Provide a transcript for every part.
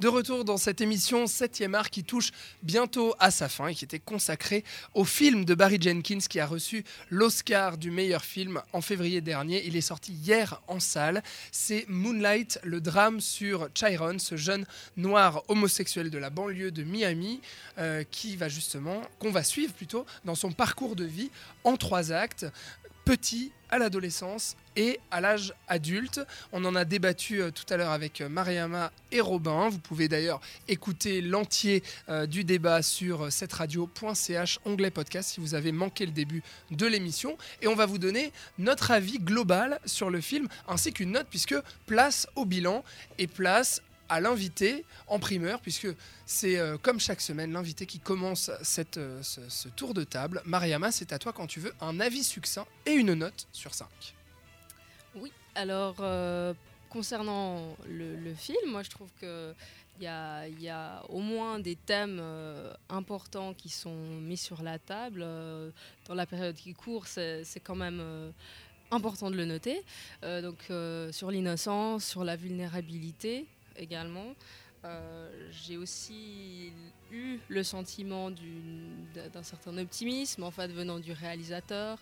De retour dans cette émission 7e art qui touche bientôt à sa fin et qui était consacrée au film de Barry Jenkins qui a reçu l'Oscar du meilleur film en février dernier. Il est sorti hier en salle. C'est Moonlight, le drame sur Chiron, ce jeune noir homosexuel de la banlieue de Miami, euh, qui va justement, qu'on va suivre plutôt dans son parcours de vie en trois actes petit à l'adolescence et à l'âge adulte. On en a débattu euh, tout à l'heure avec euh, Mariama et Robin. Vous pouvez d'ailleurs écouter l'entier euh, du débat sur cette radio.ch onglet podcast si vous avez manqué le début de l'émission. Et on va vous donner notre avis global sur le film ainsi qu'une note puisque place au bilan et place à l'invité en primeur, puisque c'est euh, comme chaque semaine l'invité qui commence cette, euh, ce, tour de table. Mariama, c'est à toi quand tu veux un avis succinct et une note sur 5. Oui, alors euh, concernant le, film, moi je trouve que il y y a au moins des thèmes importants qui sont mis sur la table. Dans la période qui court, c'est quand même important de le noter. Donc sur l'innocence, sur la vulnérabilité également. Euh, J'ai aussi eu le sentiment d'un certain optimisme en fait venant du réalisateur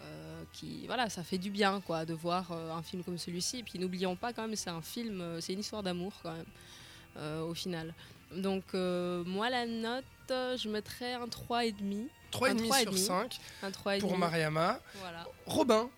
euh, qui voilà ça fait du bien quoi de voir euh, un film comme celui-ci et puis n'oublions pas quand même c'est un film c'est une histoire d'amour quand même au final donc moi la note je mettrais un 3,5 3,5 3,5. sur 5 un 3,5 pour Mariama. voilà Robin,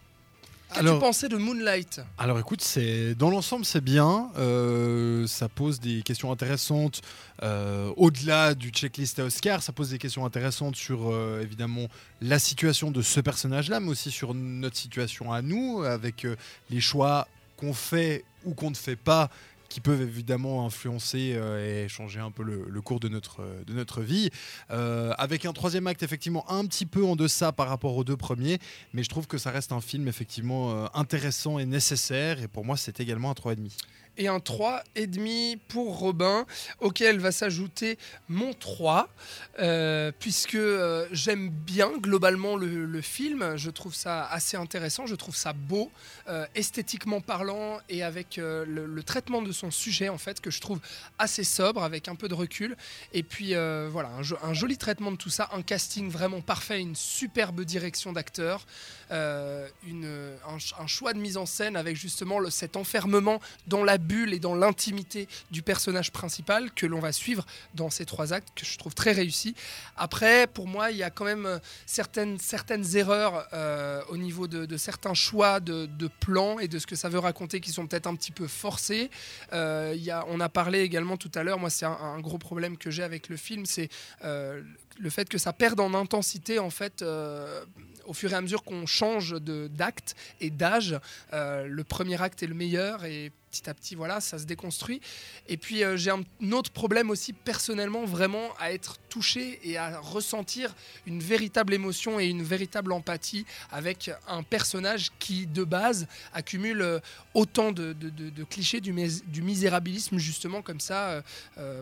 qu'as-tu pensé de Moonlight? Alors écoute, c'est dans l'ensemble c'est bien. Euh, ça pose des questions intéressantes euh, au-delà du checklist à Oscar. Ça pose des questions intéressantes sur euh, évidemment la situation de ce personnage-là, mais aussi sur notre situation à nous, avec les choix qu'on fait ou qu'on ne fait pas qui peuvent évidemment influencer euh, et changer un peu le, le cours de notre, de notre vie. Euh, avec un troisième acte effectivement un petit peu en deçà par rapport aux deux premiers, mais je trouve que ça reste un film effectivement euh, intéressant et nécessaire, et pour moi c'est également un 3,5. Et un 3,5 pour Robin, auquel va s'ajouter mon 3, euh, puisque euh, j'aime bien globalement le, film, je trouve ça assez intéressant, je trouve ça beau, euh, esthétiquement parlant, et avec le, traitement de son sujet, en fait, que je trouve assez sobre, avec un peu de recul, et puis voilà, un, jo- un joli traitement de tout ça, un casting vraiment parfait, une superbe direction d'acteurs, une- un, un choix de mise en scène avec justement cet enfermement dans la bulle et dans l'intimité du personnage principal que l'on va suivre dans ces trois actes que je trouve très réussi. Après, pour moi, il y a quand même euh, certaines, certaines erreurs euh, au niveau de, certains choix de, de plans et de ce que ça veut raconter qui sont peut-être un petit peu forcés. Euh, il y a, on a parlé également tout à l'heure, moi c'est un, gros problème que j'ai avec le film, c'est le fait que ça perde en intensité en fait au fur et à mesure qu'on change d'acte et d'âge. Euh, le premier acte est le meilleur et petit à petit voilà ça se déconstruit. Et puis euh, j'ai un, autre problème aussi personnellement vraiment à être touché et à ressentir une véritable émotion et une véritable empathie avec un personnage qui de base accumule euh, autant de, clichés du, mis- du misérabilisme justement comme ça.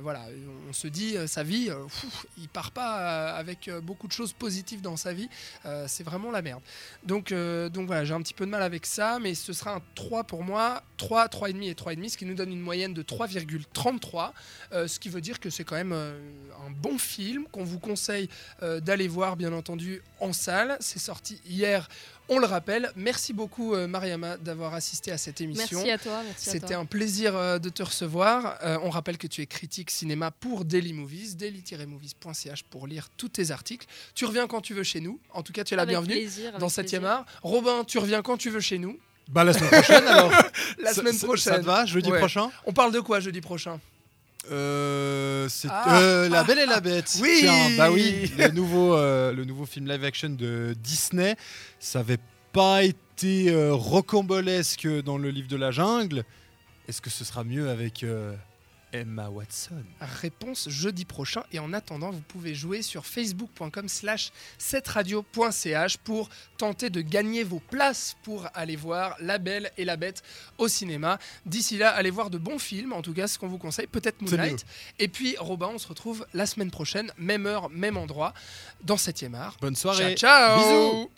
voilà, on se dit sa vie, pfff, il part pas avec beaucoup de choses positives dans sa vie. Euh, c'est vraiment la merde. Donc, euh, donc voilà, j'ai un petit peu de mal avec ça, mais ce sera un 3 pour moi, 3, 3,5 et 3,5, ce qui nous donne une moyenne de 3,33, euh, ce qui veut dire que c'est quand même euh, un bon film qu'on vous conseille d'aller voir, bien entendu, en salle. C'est sorti hier, on le rappelle. Merci beaucoup, euh, Mariama, d'avoir assisté à cette émission. merci à toi merci à C'était un plaisir euh, de te recevoir. Euh, on rappelle que tu es critique cinéma pour Daily Movies, daily-movies.ch pour lire tous tes articles. Tu reviens quand tu veux chez nous. En tout cas, tu es la Avec bienvenue plaisir, dans avec 7e plaisir. art. Robin, tu reviens quand tu veux chez nous. Bah la semaine prochaine alors La semaine ça- prochaine. Ça te va, jeudi Ouais. prochain? On parle de quoi jeudi prochain? Euh, c'est Ah. euh, La Belle et la Bête. Oui. Tiens, bah oui, le nouveau, euh, le nouveau film live action de Disney. Ça avait pas été euh, rocambolesque dans le livre de la jungle. Est-ce que ce sera mieux avec Emma Watson Réponse jeudi prochain. Et en attendant, vous pouvez jouer sur facebook.com slash 7radio.ch pour tenter de gagner vos places pour aller voir La Belle et la Bête au cinéma. D'ici là, allez voir de bons films, en tout cas ce qu'on vous conseille, peut-être Moonlight. Et puis Robin, on se retrouve la semaine prochaine, même heure, même endroit, dans 7e art. Bonne soirée. Ciao, ciao Bisous.